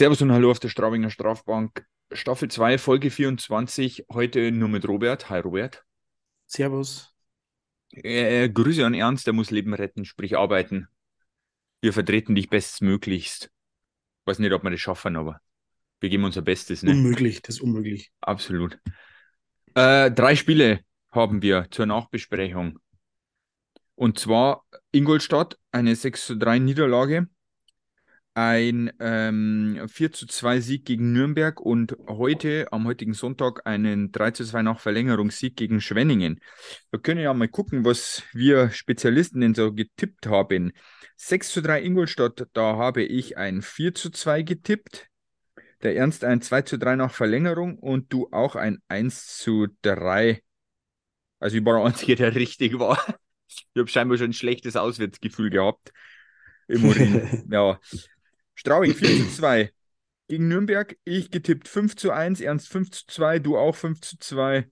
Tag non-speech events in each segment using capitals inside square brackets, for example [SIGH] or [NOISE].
Servus und Hallo auf der Straubinger Strafbank. Staffel 2, Folge 24. Heute nur mit Robert. Hi Robert. Servus. Äh, Grüße an Ernst, der muss Leben retten, sprich arbeiten. Wir vertreten dich bestmöglichst. Weiß nicht, ob wir das schaffen, aber wir geben unser Bestes. Ne? Unmöglich, das ist unmöglich. Absolut. Äh, drei Spiele haben wir zur Nachbesprechung. Und zwar Ingolstadt, eine 6 zu 3 Niederlage ein ähm, 4 zu 2 Sieg gegen Nürnberg und heute, am heutigen Sonntag, einen 3 zu 2 nach Verlängerungssieg gegen Schwenningen. Wir können ja mal gucken, was wir Spezialisten denn so getippt haben. 6 zu 3 Ingolstadt, da habe ich ein 4 zu 2 getippt. Der Ernst ein 2 zu 3 nach Verlängerung und du auch ein 1 zu 3. Also ich war der Einzige, der richtig war. Ich habe scheinbar schon ein schlechtes Auswärtsgefühl gehabt. Im Urin. [LAUGHS] ja. Strauing 4 zu 2 gegen Nürnberg. Ich getippt 5 zu 1, Ernst 5 zu 2, du auch 5 zu 2.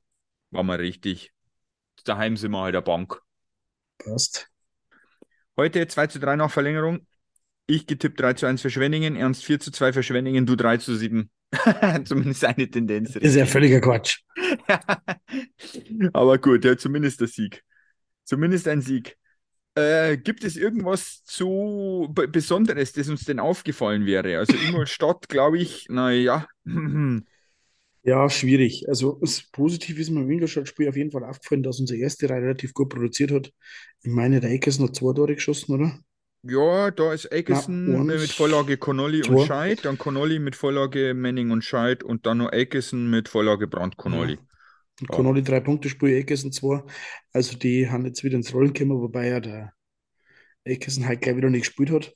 War mal richtig. Daheim sind wir halt der Bank. Passt. Heute 2 zu 3 nach Verlängerung. Ich getippt 3 zu 1 für Schwenningen, Ernst 4 zu 2 für Schwenningen, du 3 zu 7. [LAUGHS] zumindest eine Tendenz. Das ist ja völliger Quatsch. [LAUGHS] Aber gut, ja, zumindest der Sieg. Zumindest ein Sieg. Äh, gibt es irgendwas zu Besonderes, das uns denn aufgefallen wäre? Also Ingolstadt, [LAUGHS] glaube ich, naja. Ja, schwierig. Also das Positive ist mir im Ingolstadt-Spiel auf jeden Fall aufgefallen, dass unsere erste Reihe relativ gut produziert hat. Ich meine, der Eckes hat zwei Tore geschossen, oder? Ja, da ist Eckerson mit Vorlage Connolly und Scheid, dann Connolly mit Vorlage Manning und Scheid und dann noch Eckerson mit Vorlage Brand Connolly. Ja. Und Connolly drei Punkte Spiel, Eckerson zwei. Also die haben jetzt wieder ins Rollen gekommen, wobei ja der Eckerson halt gleich wieder nicht gespielt hat.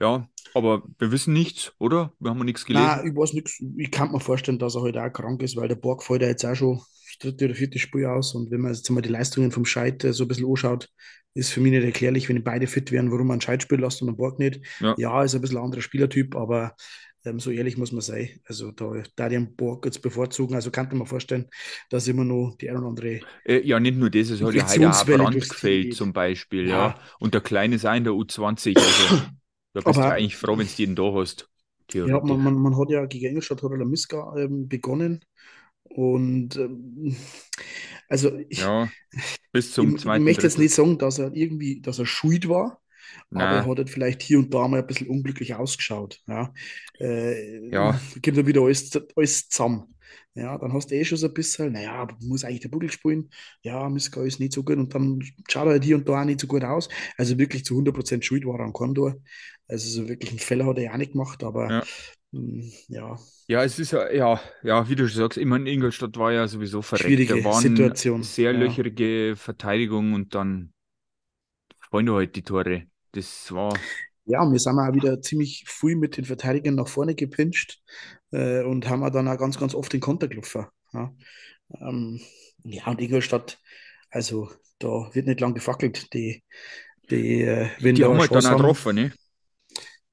Ja, aber wir wissen nichts, oder? Wir haben nichts gelesen. Nein, ich weiß nichts. Ich kann mir vorstellen, dass er heute halt auch krank ist, weil der Borg fällt ja jetzt auch schon das dritte oder vierte Spiel aus. Und wenn man jetzt mal die Leistungen vom Scheid so ein bisschen anschaut, ist für mich nicht erklärlich, wenn beide fit wären, warum man Scheid spielen lässt und einen Borg nicht. Ja, ja ist ein bisschen ein anderer Spielertyp, aber ähm, so ehrlich muss man sein. Also da, da den Borg jetzt bevorzugen. Also kann man vorstellen, dass immer noch die ein oder andere. Äh, ja, nicht nur das, es hat ja heute auch Brand gefällt zum Beispiel. Ja. ja. Und der Kleine sein der U20. Also [COUGHS] da bist Aber, du eigentlich froh, wenn du jeden da hast. Ja, man, man, man, hat ja gegen Engelstadt hat Miska ähm, begonnen. Und ähm, also ich, ja, bis zum ich, zweiten. Ich möchte jetzt nicht sagen, dass er irgendwie, dass er schuld war, Nein. aber er hat halt vielleicht hier und da mal ein bisschen unglücklich ausgeschaut. Ja, äh, ja. [LAUGHS] gibt er wieder alles, alles zusammen. Ja, dann hast du eh schon so ein bisschen, naja, muss eigentlich der Buddel spielen. Ja, Miska ist nicht so gut und dann schaut er halt hier und da auch nicht so gut aus. Also wirklich zu 100% schuld war er am Kondor. Also so wirklich einen Fehler hat er ja auch nicht gemacht, aber ja. Mh, hm, ja. Ja, es ist ja, ja, ja, wie du schon sagst, ich meine, Ingolstadt war ja sowieso verreckt. Schwierige da waren Situation. Sehr ja. löcherige Verteidigung und dann wir halt die Tore. Das war. Ja, wir sind auch wieder ziemlich früh mit den Verteidigern nach vorne gepinscht äh, und haben auch dann auch ganz, ganz oft den Konter gelaufen. Ja. Ähm, ja, und Ingolstadt, also da wird nicht lang gefackelt. Die, die, äh, wenn die haben halt dann auch getroffen, ne?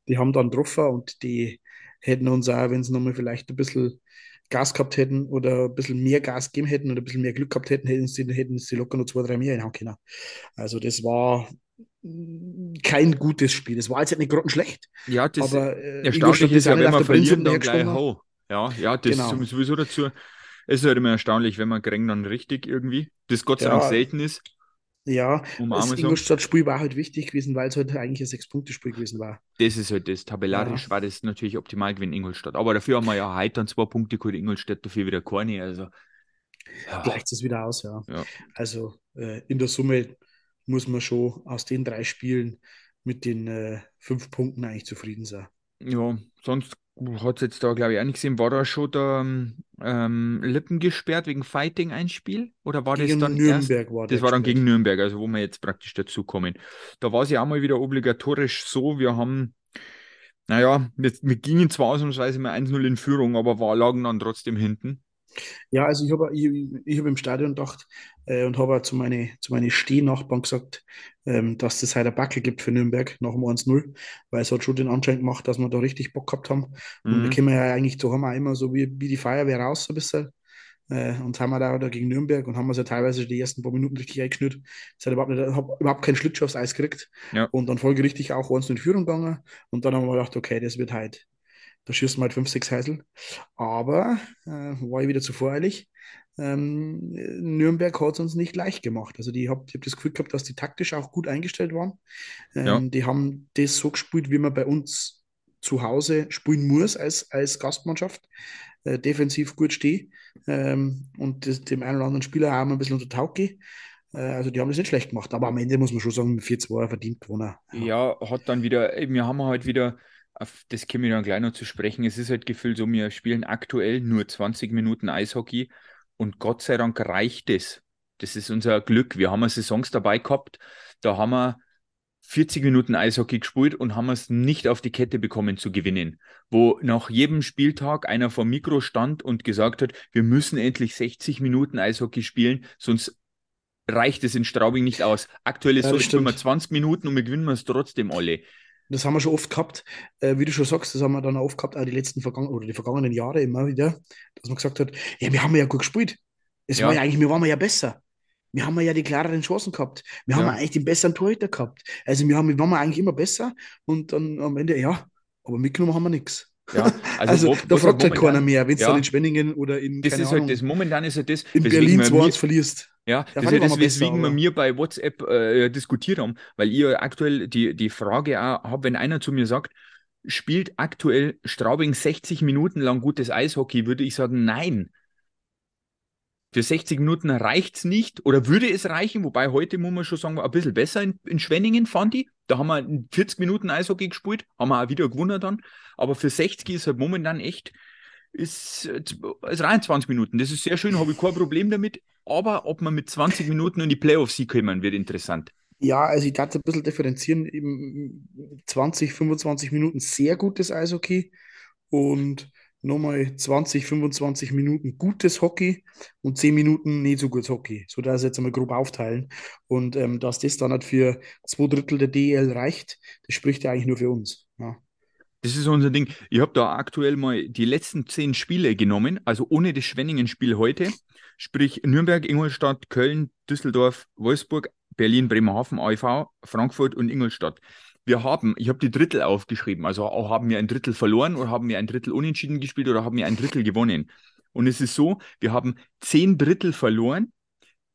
Die haben dann getroffen und die hätten uns auch, wenn sie nochmal vielleicht ein bisschen Gas gehabt hätten oder ein bisschen mehr Gas gegeben hätten oder ein bisschen mehr Glück gehabt hätten, hätten sie, hätten sie locker noch zwei, drei mehr reinhauen können. Also das war kein gutes Spiel. Das war jetzt nicht grottenschlecht. Ja, das aber, äh, erstaunlich ist ja, wenn man verlieren, dann gleich hau. Ja, ja, das genau. ist sowieso dazu. Es ist halt immer erstaunlich, wenn man gering dann richtig irgendwie, das Gott sei Dank selten ist. Ja, das Ingolstadt-Spiel war halt wichtig gewesen, weil es halt eigentlich ein Sechs-Punkte-Spiel gewesen war. Das ist halt das. Tabellarisch ja. war das natürlich optimal gewesen, Ingolstadt. Aber dafür haben wir ja heute dann zwei Punkte geholt, Ingolstadt dafür wieder keine. Also, ja. Gleicht es wieder aus, ja. ja. Also äh, in der Summe muss man schon aus den drei Spielen mit den äh, fünf Punkten eigentlich zufrieden sein. Ja, sonst hat es jetzt da, glaube ich, auch nicht gesehen. War da schon der ähm, Lippen gesperrt wegen Fighting ein Spiel? Oder war gegen das dann Nürnberg erst? war das? war dann gegen Nürnberg, also wo wir jetzt praktisch dazukommen. Da war es ja auch mal wieder obligatorisch so, wir haben, naja, wir, wir gingen zwar ausnahmsweise mal 1-0 in Führung, aber war, lagen dann trotzdem hinten. Ja, also ich habe ich, ich hab im Stadion gedacht äh, und habe zu meinen zu meine Stehnachbarn gesagt, ähm, dass das heute ein Backel gibt für Nürnberg nach dem 1-0, weil es hat schon den Anschein gemacht, dass wir da richtig Bock gehabt haben. Mhm. Und wir kommen ja eigentlich zu haben auch immer so wie, wie die Feuerwehr raus, so ein bisschen. Äh, und haben wir da, da gegen Nürnberg und haben wir ja teilweise die ersten paar Minuten richtig eingeschnürt. Ich habe überhaupt, überhaupt keinen Schlittschuh aufs Eis gekriegt. Ja. Und dann folge richtig auch uns in Führung gegangen. Und dann haben wir gedacht, okay, das wird halt Da schießt man halt 5, 6 Heisel. Aber äh, war ich wieder zu voreilig. Ähm, Nürnberg hat es uns nicht leicht gemacht. Also die hab, ich habe das Gefühl gehabt, dass die taktisch auch gut eingestellt waren. Ähm, ja. Die haben das so gespielt, wie man bei uns zu Hause spielen muss als, als Gastmannschaft. Äh, defensiv gut stehe ähm, und das, dem einen oder anderen Spieler auch mal ein bisschen unter Tauge. Äh, also die haben das nicht schlecht gemacht, aber am Ende muss man schon sagen, 4-2 verdient gewonnen. Ja. ja, hat dann wieder, wir haben halt wieder, auf das käme ich dann gleich noch zu sprechen, es ist halt gefühlt so, wir spielen aktuell nur 20 Minuten Eishockey und Gott sei Dank reicht es. Das ist unser Glück. Wir haben Saisons dabei gehabt, da haben wir 40 Minuten Eishockey gespielt und haben es nicht auf die Kette bekommen zu gewinnen. Wo nach jedem Spieltag einer vor Mikro stand und gesagt hat, wir müssen endlich 60 Minuten Eishockey spielen, sonst reicht es in Straubing nicht aus. Aktuell ist ja, so, spielen wir 20 Minuten und wir gewinnen es trotzdem alle. Das haben wir schon oft gehabt, äh, wie du schon sagst, das haben wir dann oft gehabt, auch die letzten Vergangen oder die vergangenen Jahre immer wieder, dass man gesagt hat, ja, wir haben ja gut gespielt. Es ja. war ja eigentlich, wir waren ja besser. Wir haben ja die klareren Chancen gehabt. Wir ja. haben eigentlich den besseren Torhüter gehabt. Also wir, haben, wir waren eigentlich immer besser und dann am Ende, ja, aber mitgenommen haben wir nichts. Ja, [LAUGHS] also, also da fragt halt keiner mehr, wenn es ja, dann in Schwenningen oder in Das ist halt Ahnung, halt das, momentan ist halt das, in Berlin 2 verlierst. Ja, das ist ja das, weswegen wir mir bei WhatsApp äh, diskutiert haben, weil ihr aktuell die, die Frage auch habt, wenn einer zu mir sagt, spielt aktuell Straubing 60 Minuten lang gutes Eishockey, würde ich sagen, nein. Für 60 Minuten reicht es nicht oder würde es reichen, wobei heute muss man schon sagen, ein bisschen besser in, in Schwenningen, fand ich. Da haben wir 40 Minuten Eishockey gespielt, haben wir auch wieder gewonnen dann. Aber für 60 ist halt momentan echt, ist, ist 23 Minuten. Das ist sehr schön, habe ich kein Problem damit. Aber ob man mit 20 Minuten in die Playoffs kommen, wird interessant. Ja, also ich darf ein bisschen differenzieren. Eben 20, 25 Minuten sehr gutes Eishockey und nochmal 20, 25 Minuten gutes Hockey und 10 Minuten nicht so gutes Hockey. So dass jetzt einmal grob aufteilen. Und ähm, dass das dann halt für zwei Drittel der DL reicht, das spricht ja eigentlich nur für uns. Ja. Das ist unser Ding. Ich habe da aktuell mal die letzten zehn Spiele genommen, also ohne das Schwenningen-Spiel heute. Sprich Nürnberg, Ingolstadt, Köln, Düsseldorf, Wolfsburg, Berlin, Bremerhaven, AIV, Frankfurt und Ingolstadt. Wir haben, ich habe die Drittel aufgeschrieben, also haben wir ein Drittel verloren oder haben wir ein Drittel unentschieden gespielt oder haben wir ein Drittel gewonnen. Und es ist so, wir haben zehn Drittel verloren,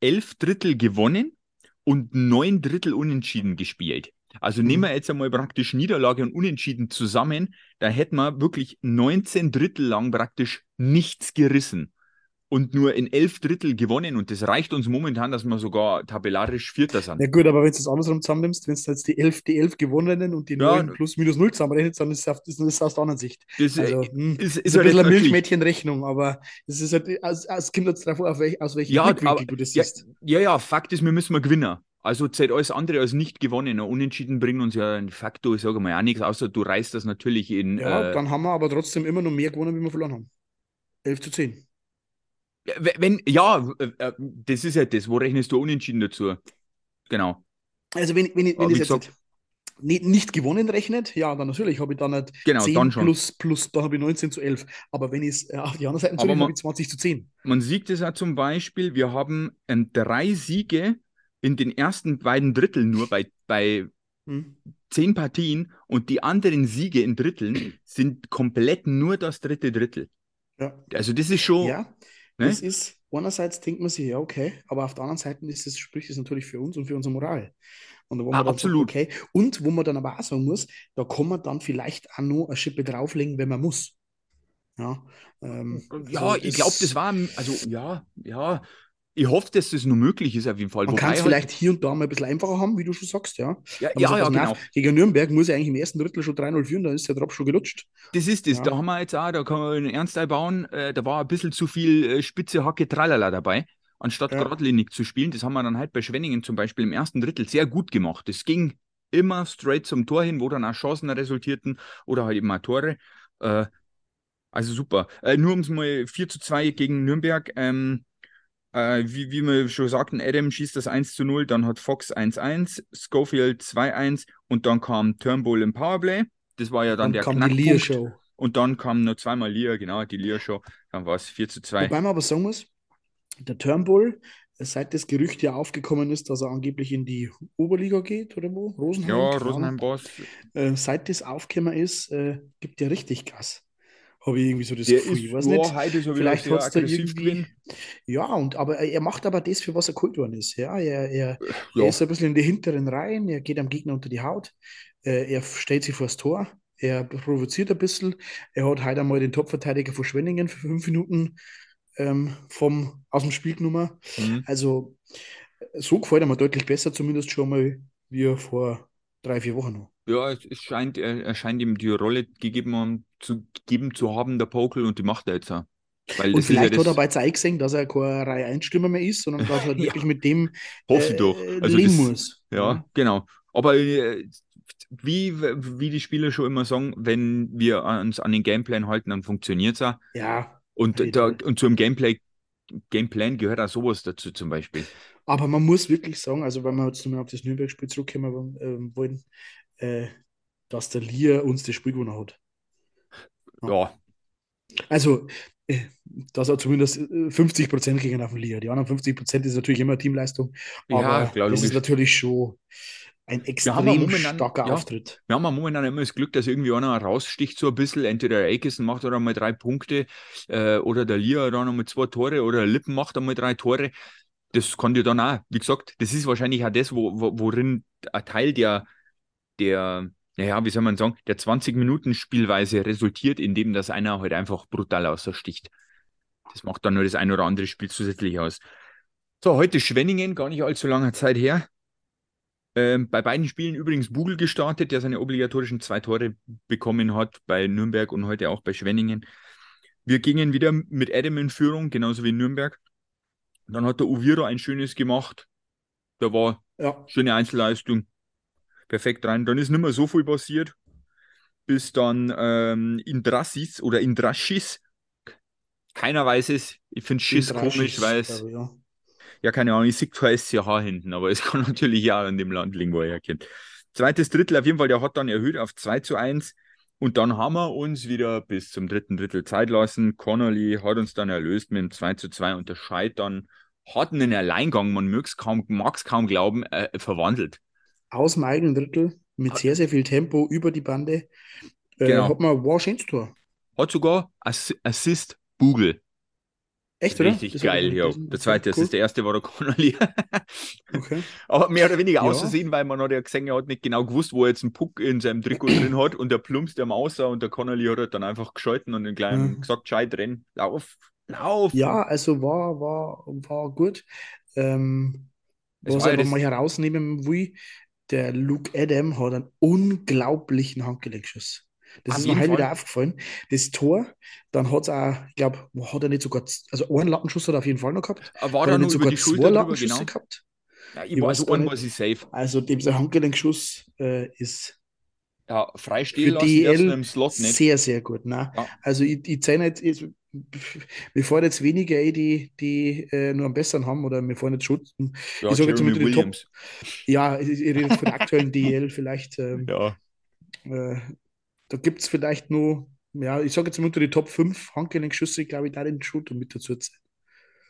elf Drittel gewonnen und neun Drittel unentschieden gespielt. Also nehmen mhm. wir jetzt einmal praktisch Niederlage und Unentschieden zusammen, da hätten wir wirklich 19 Drittel lang praktisch nichts gerissen und nur in elf Drittel gewonnen und das reicht uns momentan, dass wir sogar tabellarisch Vierter sind. Ja gut, aber wenn du es andersrum zusammennimmst, wenn du jetzt die elf, die elf gewonnenen und die neun ja, plus minus null zusammenrechnest, dann ist das, ist das aus der anderen Sicht. Das also, ist, hm, ist, ist, ein bisschen eine Milchmädchenrechnung, aber es ist halt, es kommt jetzt darauf, aus welchem ja, Blickwinkel du das ja, siehst. Ja, ja, Fakt ist, wir müssen mal gewinnen. Also zählt alles andere als nicht gewonnen. Unentschieden bringen uns ja de facto, ich sage mal, auch nichts, außer du reißt das natürlich in. Ja, äh, dann haben wir aber trotzdem immer noch mehr gewonnen, wie wir verloren haben. 11 zu 10. Wenn, ja, äh, äh, das ist ja das. Wo rechnest du unentschieden dazu? Genau. Also, wenn, wenn, wenn ich das jetzt nicht, nicht gewonnen rechnet, ja, dann natürlich habe ich dann nicht genau, 10 dann plus, plus, dann habe ich 19 zu 11. Aber wenn ich es äh, auf die andere Seite zurück, habe ich 20 zu 10. Man sieht es ja zum Beispiel, wir haben ähm, drei Siege in den ersten beiden Dritteln nur bei, bei hm. zehn Partien und die anderen Siege in Dritteln sind komplett nur das dritte Drittel. Ja. Also das ist schon. Ja, Ne? Das ist, einerseits denkt man sich, ja, okay, aber auf der anderen Seite ist es, spricht es natürlich für uns und für unsere Moral. Und wo man ah, absolut. Sagt, okay, und wo man dann aber auch sagen muss, da kann man dann vielleicht auch noch eine Schippe drauflegen, wenn man muss. Ja, ähm, ja so ich glaube, das war, also ja, ja, ich hoffe, dass das nur möglich ist auf jeden Fall. Man kann es halt vielleicht hier und da mal ein bisschen einfacher haben, wie du schon sagst, ja. Ja, ja, ja genau. Gegen Nürnberg muss er eigentlich im ersten Drittel schon 3-0 führen, dann ist der Drop schon gelutscht. Das ist es, ja. da haben wir jetzt auch, da kann man einen Ernstteil bauen, äh, da war ein bisschen zu viel äh, spitze Hacke Tralala dabei, anstatt ja. geradlinig zu spielen. Das haben wir dann halt bei Schwenningen zum Beispiel im ersten Drittel sehr gut gemacht. Das ging immer straight zum Tor hin, wo dann auch Chancen resultierten oder halt eben auch Tore. Äh, also super. Äh, nur um es mal 4 zu 2 gegen Nürnberg. Ähm, äh, wie, wie wir schon sagten, Adam schießt das 1 zu 0, dann hat Fox 1-1, Schofield 2-1 und dann kam Turnbull im Powerplay. Das war ja dann, dann der kam Knackpunkt. Die Lear-Show. Und dann kam noch zweimal Lear, genau, die Lear-Show. Dann war es 4 zu 2. Wobei man aber sagen muss, der Turnbull, seit das Gerücht ja aufgekommen ist, dass er angeblich in die Oberliga geht, oder wo? Rosenheim? Ja, Rosenheim-Boss. Äh, seit das aufgekommen ist, äh, gibt ja richtig Gas. Habe ich irgendwie so das der Gefühl. Ist, weiß nicht, heute so vielleicht hat er irgendwie. Gewinn. Ja, und aber er macht aber das, für was er geholt worden ist. Ja, er, er, ja. er ist ein bisschen in die hinteren Reihen, er geht am Gegner unter die Haut, äh, er stellt sich vor das Tor, er provoziert ein bisschen. Er hat heute einmal den Topverteidiger von Schwenningen für fünf Minuten ähm, vom, aus dem Spiel genommen. Mhm. Also so gefällt er mir deutlich besser, zumindest schon mal wie vor drei, vier Wochen noch. Ja, es scheint, er, scheint ihm die Rolle gegeben zu, gegeben zu haben, der Pokel, und die macht er jetzt auch. Weil und vielleicht ja hat er bei Zeit gesehen, dass er kein Reihe 1 Stürmer mehr ist, sondern [LAUGHS] dass er ja. wirklich mit dem Hoffe äh, doch. Also leben das, muss. Ja, ja, genau. Aber äh, wie, wie die Spieler schon immer sagen, wenn wir uns an den Gameplan halten, dann funktioniert es auch. Ja. Und, da, und zum Gameplay, Gameplan gehört auch sowas dazu zum Beispiel. Aber man muss wirklich sagen, also wenn wir jetzt nochmal auf das Nürnberg-Spiel zurückkommen äh, wollen, äh, dass der Lier uns das Spiel gewonnen hat. Ja. ja. Also, äh, dass er zumindest 50 äh, Prozent gegen auf dem Lier. Die anderen 50 Prozent ist natürlich immer Teamleistung. Aber ja, klar, das ist natürlich schon ein extrem momentan, starker ja, Auftritt. Wir haben ja momentan immer das Glück, dass irgendwie einer raussticht so ein bisschen. Entweder der Aikison macht oder mal drei Punkte äh, oder der Lia dann noch mal zwei Tore oder der Lippen macht einmal drei Tore. Das kann dir dann auch, wie gesagt, das ist wahrscheinlich auch das, wo, wo, worin ein Teil der, der, naja, wie soll man sagen, der 20-Minuten-Spielweise resultiert, indem das einer halt einfach brutal außersticht. Das macht dann nur das ein oder andere Spiel zusätzlich aus. So, heute Schwenningen, gar nicht allzu langer Zeit her. Ähm, bei beiden Spielen übrigens Bugel gestartet, der seine obligatorischen zwei Tore bekommen hat, bei Nürnberg und heute auch bei Schwenningen. Wir gingen wieder mit Adam in Führung, genauso wie in Nürnberg. Dann hat der Uviro ein schönes gemacht. Da war ja. schöne Einzelleistung. Perfekt rein. Dann ist nicht mehr so viel passiert, bis dann ähm, Indrassis oder Indraschis. Keiner weiß es. Ich finde Schiss komisch, weil es. Ja ja, keine Ahnung, ich sehe kein SCH hinten, aber es [LAUGHS] kann natürlich ja in dem Land liegen, wo er herkommt. Zweites Drittel auf jeden Fall, der hat dann erhöht auf 2 zu 1. Und dann haben wir uns wieder bis zum dritten Drittel Zeit lassen. Connolly hat uns dann erlöst mit dem 2 zu 2 und der Scheid dann hat einen Alleingang, man mag es kaum, kaum glauben, äh, verwandelt. Aus dem eigenen Drittel mit sehr, sehr viel Tempo über die Bande. Äh, genau. Hat man schönes Tor. Hat sogar Assist Bugel. Echt, oder? Richtig das geil, ja. Der zweite, cool. das ist der erste, war der Connolly. [LAUGHS] okay. Aber mehr oder weniger ja. auszusehen, weil man hat ja gesehen, er hat nicht genau gewusst, wo er jetzt einen Puck in seinem Trikot [CLEARS THROAT] drin hat und der plumpst am außer und der Connolly hat halt dann einfach geschalten und den kleinen mhm. gesagt, schei drin, lauf, lauf. Ja, also war, war, war gut. Ähm, was ich aber mal herausnehmen will, der Luke Adam hat einen unglaublichen Handgelenkschuss. Das Auf ist mir halt wieder aufgefallen. Das Tor, dann hat es auch, ich glaube, hat er nicht sogar, also einen Lattenschuss hat er auf jeden Fall noch gehabt. War da nicht sogar zwei Lattenschüsse genau. gehabt? Ja, ich, ich weiß, einen war sie safe. Also dieser Handgelenkschuss äh, ist ja, freistehen für DL im Slot nicht. sehr, sehr gut. Ne? Ja. Also ich, ich zeige jetzt, [LAUGHS] wir fahren jetzt weniger, eh, die, die äh, nur am besseren haben oder wir fahren jetzt Schutz. Ja, ich sage jetzt mal die Top. Ja, ich, ich rede von der aktuellen [LAUGHS] DL vielleicht. Ähm, ja. Äh, da gibt es vielleicht nur, ja, ich sage jetzt mal unter die Top 5 Handgelenkschüsse, glaube ich, da den Shooter mit dazu zu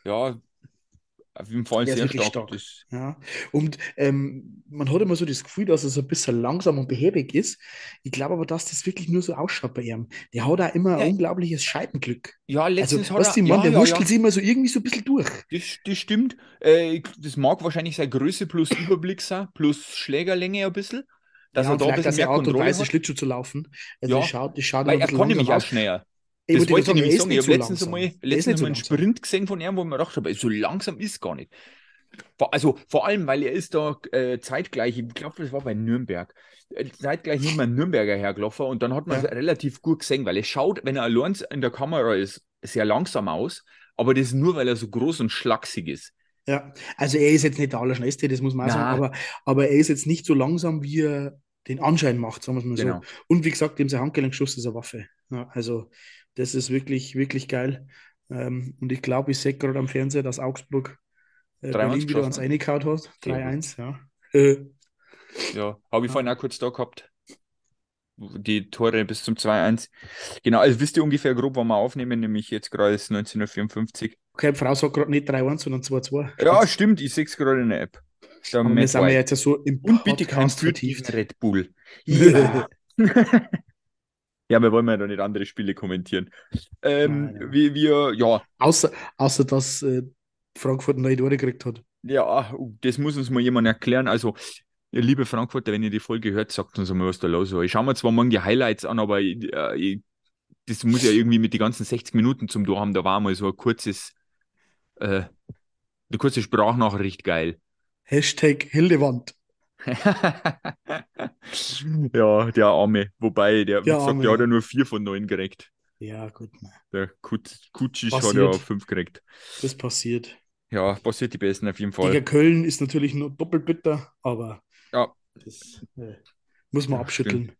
Ja, auf jeden Fall sehr stark. stark. Ja. Und ähm, man hat immer so das Gefühl, dass er so ein bisschen langsam und behäbig ist. Ich glaube aber, dass das wirklich nur so ausschaut bei ihm. Der hat auch immer ja. ein unglaubliches Scheibenglück. Ja, letztens also, hat er, Mann, ja, der ja, wurschtelt ja. sich immer so irgendwie so ein bisschen durch. Das, das stimmt. Äh, das mag wahrscheinlich seine Größe plus Überblick sein, plus Schlägerlänge ein bisschen dass ja, er da ein bisschen mehr Art und Weise Schlittschuh zu laufen. Also ja, schaut, das schaut weil er kann nämlich auch schneller. Ich das wollte ich nämlich sagen. Ich habe letztens einmal, letztens einmal einen Sprint gesehen von ihm, wo man gedacht habe, so langsam ist gar nicht. Also vor allem, weil er ist da äh, zeitgleich, ich glaube, das war bei Nürnberg, äh, zeitgleich nicht mehr Nürnberger hergelaufen und dann hat man es relativ gut gesehen, weil er schaut, wenn er allein in der Kamera ist, sehr langsam aus, aber das ist nur, weil er so groß und schlaksig ist. Ja, also er ist jetzt nicht der Allerschnellste, das muss man auch sagen, aber, aber er ist jetzt nicht so langsam, wie er den Anschein macht, sagen wir es mal genau. so. Und wie gesagt, dem sein Handgelenkschuss ist eine Waffe. Ja, also das ist wirklich, wirklich geil. Ähm, und ich glaube, ich sehe gerade am Fernseher, dass Augsburg äh, Berlin wieder ans reingehauen hat. 3-1, ja. Äh. Ja, habe ich ja. vorhin auch kurz da gehabt. Die Tore bis zum 2-1. Genau, also wisst ihr ungefähr grob, wann wir aufnehmen, nämlich jetzt gerade ist 1954. Okay, Frau sagt gerade nicht 3-1, sondern 2-2. Ja, stimmt, ich sehe es gerade in der App. Aber wir sind ja jetzt so im Und bitte kein vertieft. Red Bull. [LAUGHS] Ja. Ja, wir wollen ja doch nicht andere Spiele kommentieren. Ähm. Wie wir, ja. Außer, außer dass äh, Frankfurt neue Tore gekriegt hat. Ja, das muss uns mal jemand erklären. Also, liebe Frankfurter, wenn ihr die Folge hört, sagt uns mal, was da los war. Ich schaue mir zwar morgen die Highlights an, aber ich, äh, ich, das muss ja irgendwie mit den ganzen 60 Minuten zum Tor haben. Da war mal so ein kurzes, äh, eine kurze Sprachnachricht geil. Hashtag Hildewand. [LAUGHS] ja, der Arme. Wobei, der, der gesagt, der hat ja nur vier von neun gekriegt. Ja, gut. Man. Der Kutschisch hat ja fünf gekriegt. Das passiert. Ja, passiert die Besten auf jeden Fall. Gegen Köln ist natürlich nur doppelt bitter, aber ja. das äh, muss man ja, abschütteln. Stimmt.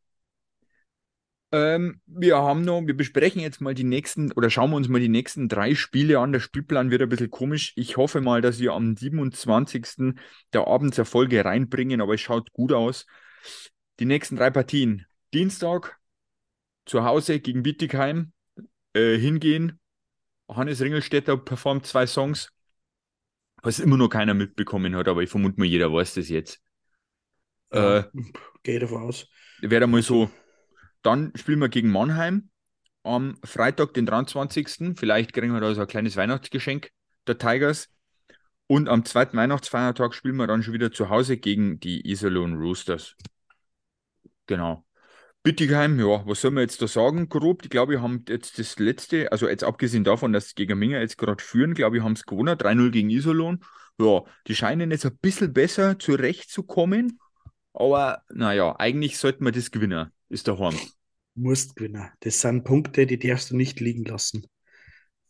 Ähm, wir haben noch, wir besprechen jetzt mal die nächsten oder schauen wir uns mal die nächsten drei Spiele an. Der Spielplan wird ein bisschen komisch. Ich hoffe mal, dass wir am 27. der Abendserfolge reinbringen, aber es schaut gut aus. Die nächsten drei Partien. Dienstag zu Hause gegen Bietigheim äh, hingehen. Hannes Ringelstädter performt zwei Songs, was immer noch keiner mitbekommen hat, aber ich vermute mal, jeder weiß das jetzt. Ja, äh, Gehe davon aus. Wäre mal so dann spielen wir gegen Mannheim am Freitag, den 23. Vielleicht kriegen wir da so ein kleines Weihnachtsgeschenk der Tigers. Und am zweiten Weihnachtsfeiertag spielen wir dann schon wieder zu Hause gegen die Iserlohn Roosters. Genau. Bittigheim, ja, was soll man jetzt da sagen? Grob, ich glaube, wir haben jetzt das letzte, also jetzt abgesehen davon, dass gegen Minger jetzt gerade führen, glaube ich, haben es gewonnen, 3-0 gegen Iserlohn. Ja, die scheinen jetzt ein bisschen besser zurechtzukommen, aber naja, eigentlich sollten wir das gewinnen ist der Horn. Musst gewinnen. Das sind Punkte, die darfst du nicht liegen lassen.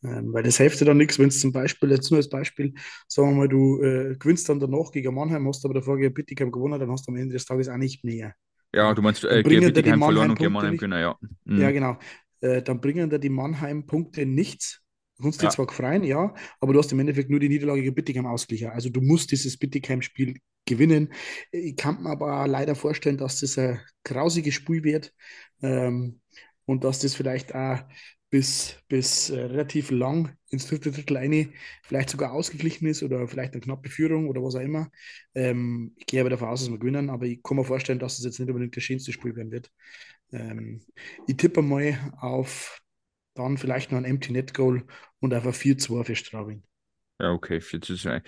Ähm, weil das hilft dir dann nichts, wenn es zum Beispiel, jetzt nur als Beispiel, sagen wir mal, du äh, gewinnst dann danach gegen Mannheim, hast aber davor gegen Bittigheim gewonnen, dann hast du am Ende des Tages auch nicht mehr. Ja, du meinst, äh, gegen Bittigheim verloren und gegen Mannheim können, ja. Mhm. Ja, genau. Äh, dann bringen dir die Mannheim-Punkte nichts. Du kannst ja. dir zwar freuen, ja, aber du hast im Endeffekt nur die Niederlage gegen Bittigheim ausgeglichen. Also du musst dieses Bittigheim-Spiel gewinnen. Ich kann mir aber leider vorstellen, dass das ein grausiges Spiel wird ähm, und dass das vielleicht auch bis, bis äh, relativ lang ins dritte Drittel eine vielleicht sogar ausgeglichen ist oder vielleicht eine knappe Führung oder was auch immer. Ähm, ich gehe aber davon aus, dass wir gewinnen, aber ich kann mir vorstellen, dass das jetzt nicht unbedingt das schönste Spiel werden wird. Ähm, ich tippe mal auf dann vielleicht noch ein Empty Net Goal und auf ein 4-2 für Straubing. Ja, okay, 4 zu 2.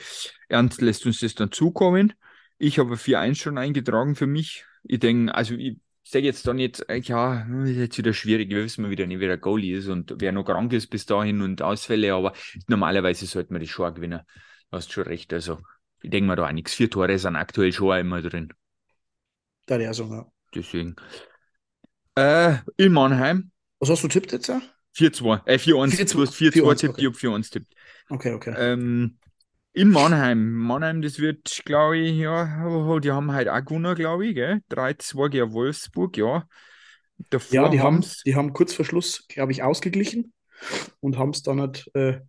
Ernst lässt uns das dann zukommen. Ich habe 4-1 schon eingetragen für mich. Ich denke, also ich sage jetzt dann jetzt, äh, ja, ist jetzt wieder schwierig. Wir wissen mal wieder nicht, wer der Goalie ist und wer noch krank ist bis dahin und Ausfälle, aber normalerweise sollten wir das schon gewinnen. Du hast schon recht. Also, ich denke mal da auch nichts. Vier Tore sind aktuell schon immer drin. Da der so, ja. Deswegen. Äh, in Mannheim. Was hast du tippt jetzt? 4-2. Äh, 4-1. Du hast 4-2 tippt, ich habe 4-1 tippt. Okay, okay. Ähm, in Mannheim. Mannheim, das wird, glaube ich, ja, oh, die haben halt auch gewonnen, glaube ich, gell? 3-2 gegen Wolfsburg, ja. Davor ja, die haben, die haben kurz vor Schluss, glaube ich, ausgeglichen und haben es dann halt äh,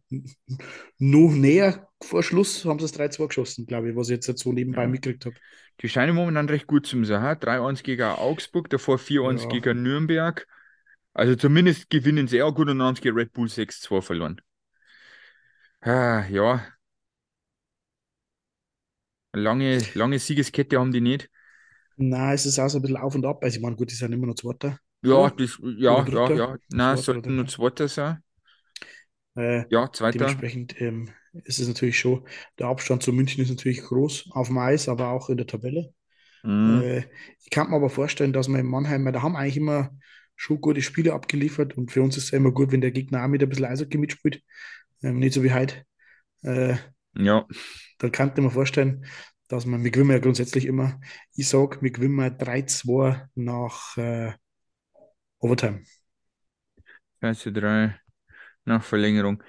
noch näher vor Schluss haben sie es 3-2 geschossen, glaube ich, was ich jetzt so nebenbei ja. mitgekriegt habe. Die scheinen momentan recht gut zu sein. 3-1 gegen Augsburg, davor 4-1 ja. gegen Nürnberg. Also zumindest gewinnen sie auch gut und dann haben sie gegen Red Bull 6-2 verloren. Ah, ja. Lange, lange Siegeskette haben die nicht. Nein, es ist auch so ein bisschen auf und ab. Also, ich meine, gut, die sind immer noch Zweiter. Ja, das, ja, ja, ja. Nein, es sollten nur Zweiter sein. Äh, ja, Zweiter. Dementsprechend ähm, ist es natürlich schon, der Abstand zu München ist natürlich groß auf dem Eis, aber auch in der Tabelle. Mhm. Äh, ich kann mir aber vorstellen, dass wir in Mannheim, da haben eigentlich immer schon gute Spiele abgeliefert und für uns ist es immer gut, wenn der Gegner auch mit ein bisschen Eishockey mitspielt. Ähm, nicht so wie heute. Äh, ja. Dann kann ich mir vorstellen, dass man, wir gewinnen ja grundsätzlich immer, ich sage, wir gewinnen 3-2 nach äh, Overtime. 3 zu 3 nach Verlängerung.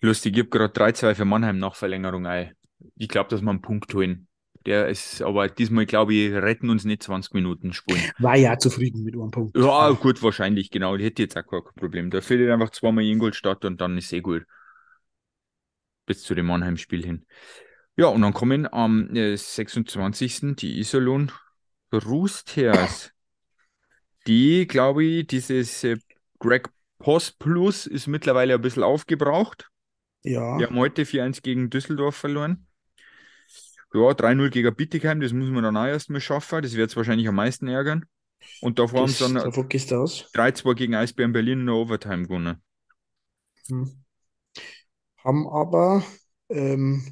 Lustig, ich habe gerade 3-2 für Mannheim nach Verlängerung ein. Ich glaube, dass wir einen Punkt holen. Der ist, aber diesmal, glaube ich, retten uns nicht 20 Minuten Spuren. War ja zufrieden mit einem Punkt. Ja, gut, wahrscheinlich, genau. Die hätte jetzt auch kein Problem. Da fehlt einfach zweimal Ingolstadt und dann ist eh gut. Bis zu dem Mannheim-Spiel hin. Ja, und dann kommen am äh, 26. die Iserlohn Roosters. Die, glaube ich, dieses äh, Greg Post Plus ist mittlerweile ein bisschen aufgebraucht. Ja. Wir haben heute 4-1 gegen Düsseldorf verloren. Ja, 3-0 gegen Bittigheim, das muss man dann auch erstmal schaffen. Das wird es wahrscheinlich am meisten ärgern. Und davor haben sie dann davor gehst du aus. 3-2 gegen Eisbären Berlin in der Overtime gewonnen. Hm. Haben aber ähm,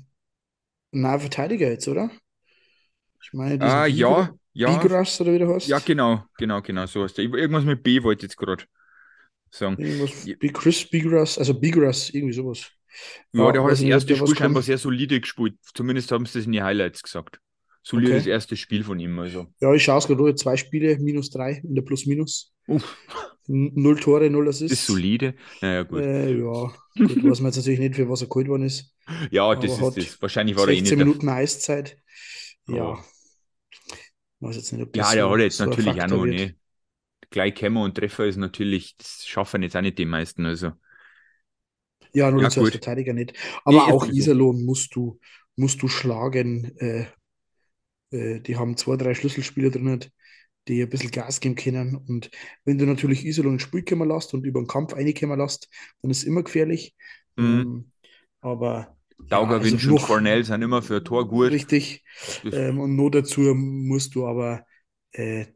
einen Verteidiger jetzt, oder? Ich meine, ah, ja, ja. Bigras oder wie du hast. Ja, genau, genau, genau, so heißt der. Irgendwas mit B wollte ich jetzt gerade sagen. Irgendwas, ja. Chris Bigras, also Bigras, irgendwie sowas. Ja, ja der hat das erste Spiel scheinbar sehr solide gespielt. Zumindest haben sie das in die Highlights gesagt. Solides okay. erstes Spiel von ihm. Also. Ja, ich schaue es gerade, zwei Spiele, minus drei in der Plus-Minus. Null Tore, null Assists. Ist solide. Naja, gut. Äh, ja, gut, weiß man jetzt natürlich nicht, für was er geholt worden ist. [LAUGHS] Ja, das ist das. Wahrscheinlich war er eh nicht. 16 Minuten Eiszeit. Ja. Oh. Jetzt nicht, ja, der hat jetzt so natürlich auch noch nicht. Gleich Kämmer und Treffer ist natürlich, das schaffen jetzt auch nicht die meisten. Also. Ja, nur ja, als Verteidiger nicht. Aber nee, auch Iserlohn musst du, musst du schlagen. Äh, äh, die haben zwei, drei Schlüsselspieler drin, die ein bisschen Gas geben können. Und wenn du natürlich Iserlohn ins Spiel kommen lässt und über den Kampf reinkommen lässt, dann ist es immer gefährlich. Mhm. Ähm, aber Dauger, ja, also und Cornell sind immer für Tor gut. Richtig. Ähm, und nur dazu musst du aber äh,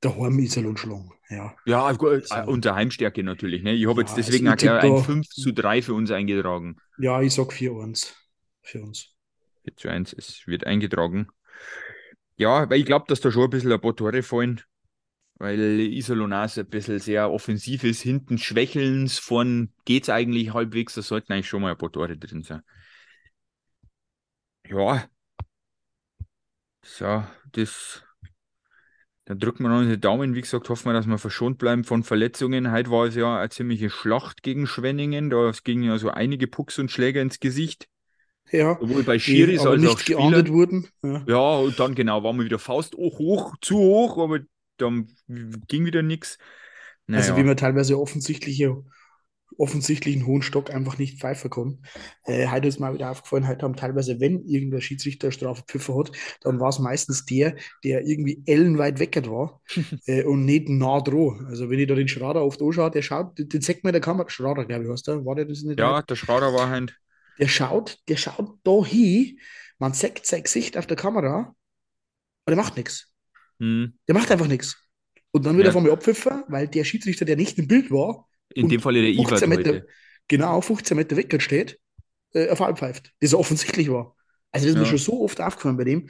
daheim Iserlohn schlagen. Ja, ja also, unter Heimstärke natürlich. Ne? Ich habe ja, jetzt deswegen auch ein 5 zu 3 für uns eingetragen. Ja, ich sag 4-1 für uns. 4 zu 1, es wird eingetragen. Ja, weil ich glaube, dass da schon ein bisschen ein paar Tore fallen, weil Isolonas ein bisschen sehr offensiv ist, hinten schwächelns, vorn geht es eigentlich halbwegs, da sollten eigentlich schon mal ein paar Tore drin sein. Ja, so, das, dann drücken wir noch den Daumen. Wie gesagt, hoffen wir, dass wir verschont bleiben von Verletzungen. Heute war es ja eine ziemliche Schlacht gegen Schwenningen. Da gingen ja so einige Pucks und Schläger ins Gesicht. Ja, Sowohl bei Schiris als auch Spielern. wurden. Ja. ja. und dann genau, waren wir wieder Faust hoch, hoch, zu hoch, aber dann ging wieder nichts. Naja. Also wie man teilweise offensichtliche offensichtlichen hohen Stock einfach nicht pfeifen kann. Äh, heute ist mir wieder aufgefallen, heute haben teilweise, wenn irgendein Schiedsrichter Strafe pfiffer hat, dann war es meistens der, der irgendwie ellenweit weckert war [LAUGHS] äh, und nicht nah dran. Also wenn ich da den Schrader oft anschaue, der schaut, den zeigt mir der Kamera, Schrader, glaube ich, hast du, war der das nicht? Ja, der Schrader war halt der schaut, der schaut da hin, man sagt sein Gesicht auf der Kamera und der macht nichts. Hm. Der macht einfach nichts. Und dann wird ja. er von mir abpfiffen, weil der Schiedsrichter, der nicht im Bild war, in dem Fall der Ivar Meter, genau 15 Meter weg steht, äh, auf pfeift. Das offensichtlich war. Also das ist ja. mir schon so oft aufgefallen bei dem.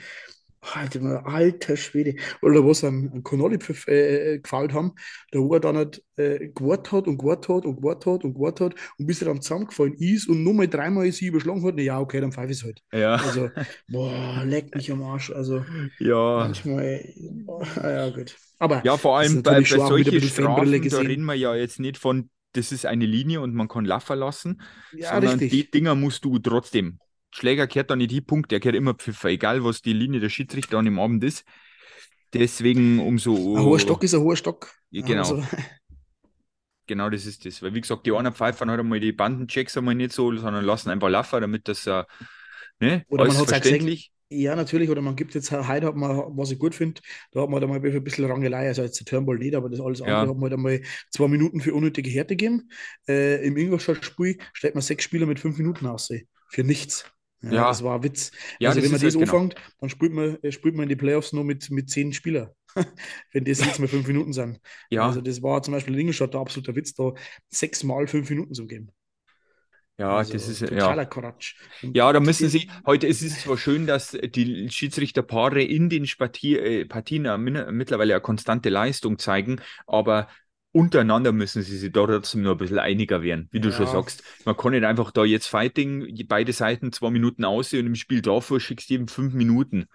Alter, alter Schwede. Oder was am, am Connolly äh, äh, gefallen haben, da wo er dann halt äh, gewartet hat und gewartet hat und gewartet hat und gewartet hat und bis er dann zusammengefallen ist und nur mal dreimal sie überschlagen hat, na ja, okay, dann pfeife ich es halt. Ja. Also, boah, leck mich am Arsch. Also, ja. manchmal, boah, ja, gut. Aber ja, vor allem bei, bei solchen Strafen, da reden wir ja jetzt nicht von, das ist eine Linie und man kann laufen lassen, ja, sondern richtig. die Dinger musst du trotzdem Schläger kehrt da nicht die Punkte, er kehrt immer Pfiffer, egal was die Linie der Schiedsrichter an dem Abend ist. Deswegen umso. Ein hoher Stock ist ein hoher Stock. Genau. Also. Genau, das ist das. Weil, wie gesagt, die anderen pfeifen halt einmal die Bandenchecks einmal nicht so, sondern lassen einfach laufen, damit das uh, ne, Oder alles man hat verständlich. Gesehen, ja, natürlich. Oder man gibt jetzt heute, hat man, was ich gut finde, da hat man halt einmal ein bisschen Rangelei. Also jetzt der Turnball nicht, aber das alles andere ja. hat man halt einmal zwei Minuten für unnötige Härte gegeben. Äh, Im Ingolstadt-Spiel stellt man sechs Spieler mit fünf Minuten aus. Für nichts. Ja, ja, das war ein Witz. Ja, also wenn man das halt anfängt, genau. dann spielt man, äh, spielt man in die Playoffs nur mit, mit zehn Spielern. [LAUGHS] wenn das jetzt mal fünf Minuten sind. Ja. Also das war zum Beispiel in Ingolstadt der absolute Witz, da sechsmal fünf Minuten zu geben. Ja, also, das ist totaler ja. Quatsch. ja, da müssen sie, heute ist es zwar schön, dass die Schiedsrichterpaare in den Partie, äh, Partien mittlerweile eine konstante Leistung zeigen, aber untereinander müssen sie sich da trotzdem nur ein bisschen einiger werden, wie ja. du schon sagst. Man kann nicht einfach da jetzt Fighting, beide Seiten zwei Minuten aussehen und im Spiel davor schickst du eben fünf Minuten.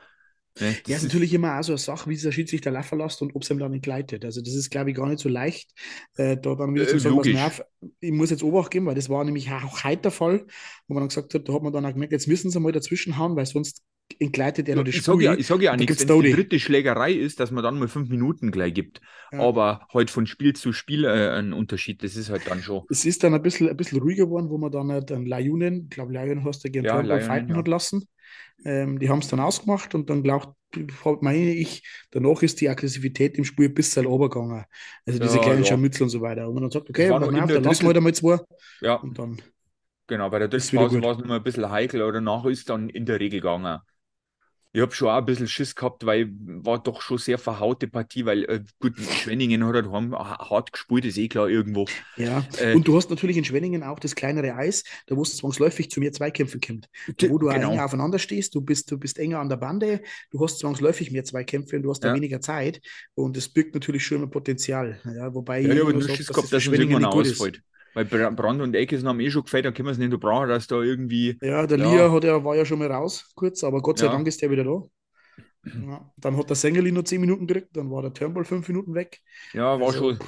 Ne? Ja, ist natürlich immer auch so eine Sache, wie sich der Schiedsrichter laufen lässt und ob es ihm dann nicht gleitet. Also, das ist, glaube ich, gar nicht so leicht, äh, da dann wieder zu sagen, was nervt. Ich muss jetzt Obacht geben, weil das war nämlich auch heute der Fall, wo man dann gesagt hat, da hat man dann auch gemerkt, jetzt müssen sie mal dazwischen hauen, weil sonst entgleitet er ja, das Spiel. Ja, ich sage ja nichts, wenn es die dritte Schlägerei ist, dass man dann mal fünf Minuten gleich gibt. Ja. Aber halt von Spiel zu Spiel äh, ein Unterschied, das ist halt dann schon. Es ist dann ein bisschen, ein bisschen ruhiger geworden, wo man dann halt einen Lajunen, ich glaube, Lajunen hast du gegen ja, Lion, fighten ja. hat lassen. Ähm, die haben es dann ausgemacht und dann glaubt, meine ich, danach ist die Aggressivität im Spiel ein bisschen runtergegangen. Also diese kleinen ja. Scharmützel und so weiter. Und man dann sagt, okay, dann, dann lassen wir halt einmal zwei. Ja. Und dann genau, bei der Drittelpause war es noch mal ein bisschen heikel, aber danach ist dann in der Regel gegangen. Ich habe schon auch ein bisschen Schiss gehabt, weil war doch schon sehr verhaute Partie, weil äh, gut, Schwenningen hat halt hart gespielt, ist eh klar irgendwo. Ja, äh, und du hast natürlich in Schwenningen auch das kleinere Eis, da wo es zwangsläufig zu mir Zweikämpfe kommt. Wo du genau. enger aufeinander stehst, du bist, du bist enger an der Bande, du hast zwangsläufig mehr Zweikämpfe und du hast da ja. weniger Zeit und das birgt natürlich schon immer Potenzial. Ja, wobei ja, ich aber nur Schiss gehabt, dass uns irgendwann ausfällt. Weil Brand und Eckes haben eh schon gefällt, da können wir es nicht du brauchen, dass da irgendwie. Ja, der ja. Lia hat ja, war ja schon mal raus, kurz, aber Gott sei ja. Dank ist der wieder da. [CLEARS THROAT] Ja, dann hat der Sängerli nur 10 Minuten gekriegt, dann war der Turnbull 5 Minuten weg. Ja, war also, schon.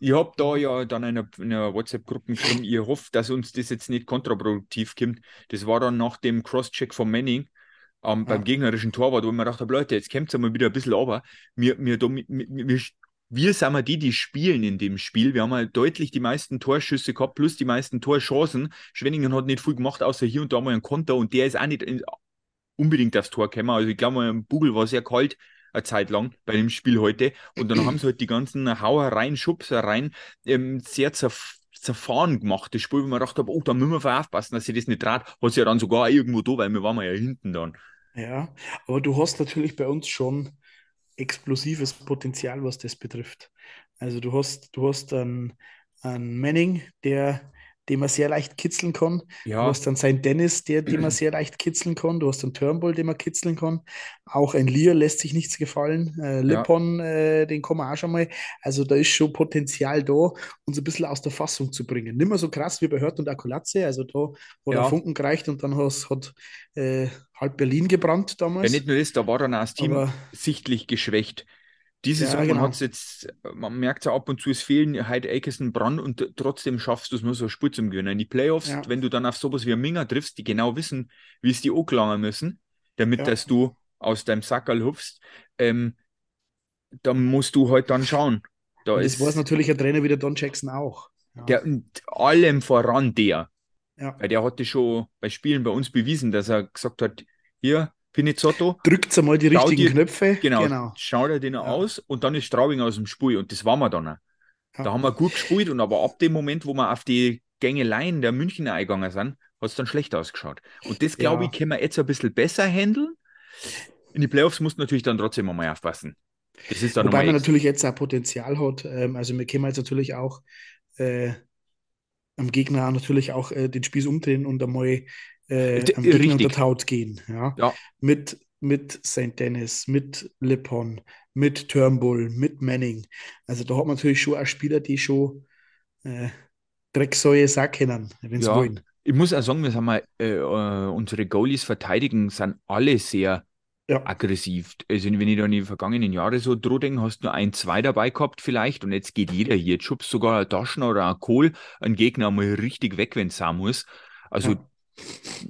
Ich habe da ja dann in einer, WhatsApp-Gruppe geschrieben, ich hoffe, dass uns das jetzt nicht kontraproduktiv kommt. Das war dann nach dem Cross-Check von Manning ähm, beim gegnerischen Torwart, wo gedacht habe, Leute, jetzt kommt es mal wieder ein bisschen aber. Wir, wir, wir, wir, wir sind mal die, die spielen in dem Spiel. Wir haben halt deutlich die meisten Torschüsse gehabt, plus die meisten Torchancen. Schwenningen hat nicht viel gemacht, außer hier und da mal ein Konter und der ist auch nicht unbedingt aufs Tor gekommen. Also ich glaube, mein Bugel war sehr kalt eine Zeit lang bei dem Spiel heute. Und dann haben sie halt die ganzen Hauereien, Schubsereien ähm, sehr zerf zerfahren gemacht. Das Spiel, wo man gedacht habe, oh, da müssen wir aufpassen, dass sie das nicht dreht. Hat sie ja dann sogar irgendwo da, weil wir waren ja hinten dann. Ja, aber du hast natürlich bei uns schon explosives Potenzial, was das betrifft. Also du hast, du hast einen, einen Manning, der den man sehr leicht kitzeln kann. Ja. Du hast dann seinen Dennis, der, den man sehr leicht kitzeln kann. Du hast einen Turnbull, den man kitzeln kann. Auch ein Lear lässt sich nichts gefallen. Äh, Lippon, ja. äh, den kann man auch schon mal. Also da ist schon Potenzial da, uns ein bisschen aus der Fassung zu bringen. Nicht mehr so krass wie bei Hört und Akulatze. Also da hat ja. der Funken gereicht und dann hat, hat äh, halb Berlin gebrannt damals. Ja, nicht nur das, da war dann auch das Team Aber, sichtlich geschwächt. Ja, Saison genau. hat es jetzt, man merkt ja ab und zu, es fehlen halt Akerson Brand und trotzdem schaffst du es nur so ein Spiel zum Gewinnen. In die Playoffs, ja. wenn du dann auf sowas wie Minga triffst, die genau wissen, wie es die auch gelangen müssen, damit ja. dass du aus deinem Sackerl hupfst, ähm, dann musst du halt dann schauen. Da das weiß natürlich ein Trainer wie der Don Jackson auch. Ja. Der, und allem voran der. Ja. Weil der hatte schon bei Spielen bei uns bewiesen, dass er gesagt hat, hier, Pinizotto. Drückt einmal die richtigen dir, Knöpfe. Genau, genau. Schaut er den ja. aus und dann ist Straubing aus dem Spiel und das waren wir dann. Ja. Da haben wir gut gespielt und aber ab dem Moment, wo wir auf die Gängeleien der Münchner eingegangen sind, hat es dann schlecht ausgeschaut. Und das, glaube ja. ich, können wir jetzt ein bisschen besser handeln. In die Playoffs muss natürlich dann trotzdem mal aufpassen. Das ist dann Wobei man natürlich jetzt auch Potenzial hat. Ähm, also wir können jetzt natürlich auch äh, am Gegner natürlich auch äh, den Spieß umdrehen und einmal äh, am Gegner unter Taut gehen. Ja? ja. Mit, mit St. Dennis, mit Lippon, mit Turnbull, mit Manning. Also da hat man natürlich schon auch Spieler, die schon äh, Drecksäue sagen können, wenn sie ja. wollen. Ich muss auch sagen, wir haben mal, äh, äh, unsere Goalies verteidigen, sind alle sehr ja. aggressiv. Also wenn ich da in den vergangenen Jahren so droh denke, hast du nur ein, zwei dabei gehabt vielleicht und jetzt geht jeder hier. Jetzt schubst sogar ein Taschen oder ein Kohl einen Gegner mal richtig weg, wenn es sein muss. Also ja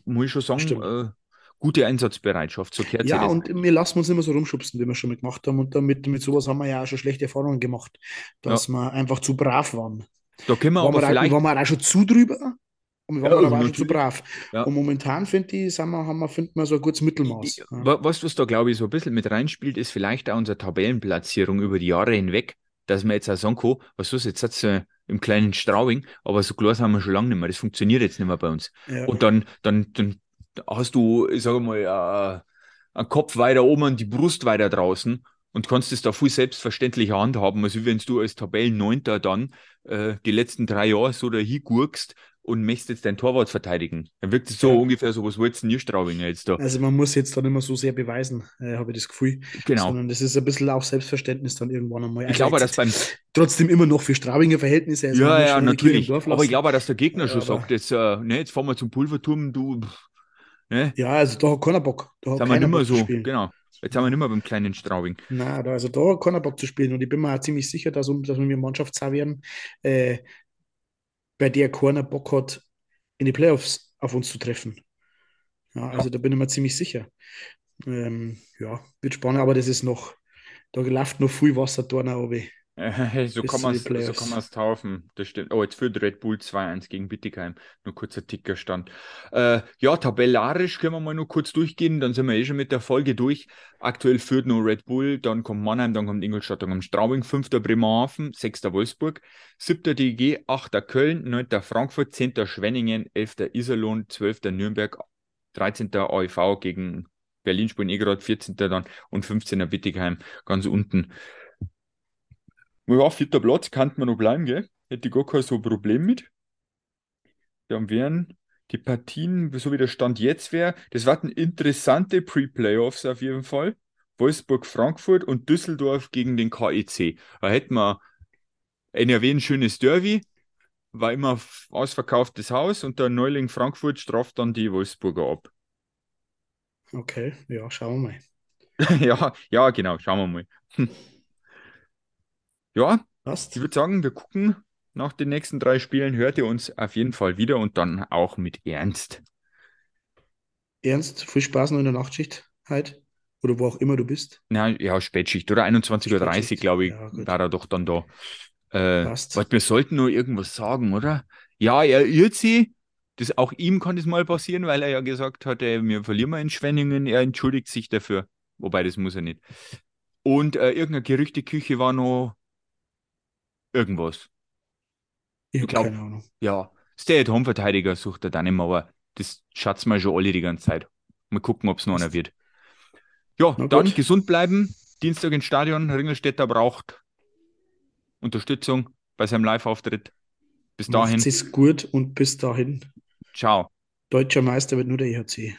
muss ich schon sagen, äh, gute Einsatzbereitschaft. So kehrt ja, und wir lassen uns immer so rumschubsen, wie wir schon mal gemacht haben. Und damit mit sowas haben wir ja auch schon schlechte Erfahrungen gemacht, dass ja. wir einfach zu brav waren. Da können wir waren aber wir vielleicht... Auch, waren wir auch schon zu drüber und wir waren ja, aber schon zu brav. Ja. Und momentan, finde ich, sind wir, haben wir, finden wir so ein gutes Mittelmaß. Ja. Was, was da, glaube ich, so ein bisschen mit reinspielt, ist vielleicht auch unsere Tabellenplatzierung über die Jahre hinweg, dass wir jetzt auch sagen können, was ist jetzt, jetzt äh, im kleinen Straubing, aber so klar haben wir schon lange nicht mehr. Das funktioniert jetzt nicht mehr bei uns. Und dann, dann, dann hast du, ich sage mal, äh, einen Kopf weiter oben und die Brust weiter draußen und kannst es da viel selbstverständlicher handhaben, als wenn du als Tabellenneunter dann äh, die letzten drei Jahre so dahin gurkst und möchtest jetzt dein Torwart verteidigen. Dann wirkt es so ja. ungefähr so, was wolltest du Straubinger jetzt da? Also man muss jetzt dann immer so sehr beweisen, äh, habe ich das Gefühl. Genau. Sondern das ist ein bisschen auch Selbstverständnis dann irgendwann einmal. Ich glaube, dass beim... Trotzdem immer noch für Straubinger Verhältnisse. Also ja, ja, natürlich. Aber ich glaube, dass der Gegner schon sagt, jetzt, äh, ne, jetzt fahren wir zum Pulverturm, du... Ne? Ja, also da hat keiner Bock. Da hat sind wir mehr so, genau. Jetzt sind wir nicht mehr beim kleinen Straubing. Nein, also da hat keiner Bock zu spielen. Und ich bin mir auch ziemlich sicher, dass, dass wir Mannschaft sein werden, äh, bei der keiner Bock hat, in die Playoffs auf uns zu treffen. Ja, also da bin ich mir ziemlich sicher. Ähm, ja, wird spannend, aber das ist noch, da läuft noch viel Wasser da nach oben. [LAUGHS] so, kann man so kann man es taufen. Das stimmt. Oh, jetzt führt Red Bull 2-1 gegen Bittigheim. Nur kurzer Tickerstand. Äh, ja, tabellarisch können wir mal nur kurz durchgehen. Dann sind wir eh schon mit der Folge durch. Aktuell führt nur Red Bull, dann kommt Mannheim, dann kommt Ingolstadt, dann kommt Straubing, 5. Bremerhaven, 6. Wolfsburg, 7. DG, 8. Köln, 9. Frankfurt, 10. Schwenningen, 11. Iserlohn, 12. Nürnberg, 13. AEV gegen Berlin spielen eh gerade 14. dann und 15er Bittigheim ganz unten. Ja, vierter Platz kann man noch bleiben, gell? Hätte ich gar kein so Problem mit. Dann wären die Partien, so wie der Stand jetzt wäre, das waren interessante Pre-Playoffs auf jeden Fall. Wolfsburg, Frankfurt und Düsseldorf gegen den KEC. Da hätten wir NRW ein schönes Derby, war immer ausverkauftes Haus und der Neuling Frankfurt straft dann die Wolfsburger ab. Okay, ja, schauen wir mal. [LAUGHS] ja, ja, genau, schauen wir mal. Ja, Passt. ich würde sagen, wir gucken nach den nächsten drei Spielen. Hört ihr uns auf jeden Fall wieder und dann auch mit Ernst. Ernst, viel Spaß noch in der Nachtschicht heute. Oder wo auch immer du bist. Na, ja, Spätschicht oder 21.30 Uhr, glaube ich, ja, war er doch dann da. Äh, Passt. wir sollten nur irgendwas sagen, oder? Ja, er irrt sie. Das, auch ihm kann das mal passieren, weil er ja gesagt hat, ey, wir verlieren mal in Schwenningen. Er entschuldigt sich dafür. Wobei, das muss er nicht. Und äh, irgendeine Gerüchteküche war noch irgendwas. Ich, ich glaube, keine Ahnung. Ja, Stay-at-Home-Verteidiger sucht er dann immer, aber das schatzen wir schon alle die ganze Zeit. Mal gucken, ob es noch einer wird. Ja, Na dann gut. gesund bleiben. Dienstag ins Stadion. Ringelstädter braucht Unterstützung bei seinem Live-Auftritt. Bis dahin. Es ist gut und bis dahin. Ciao. Deutscher Meister wird nur der EHC.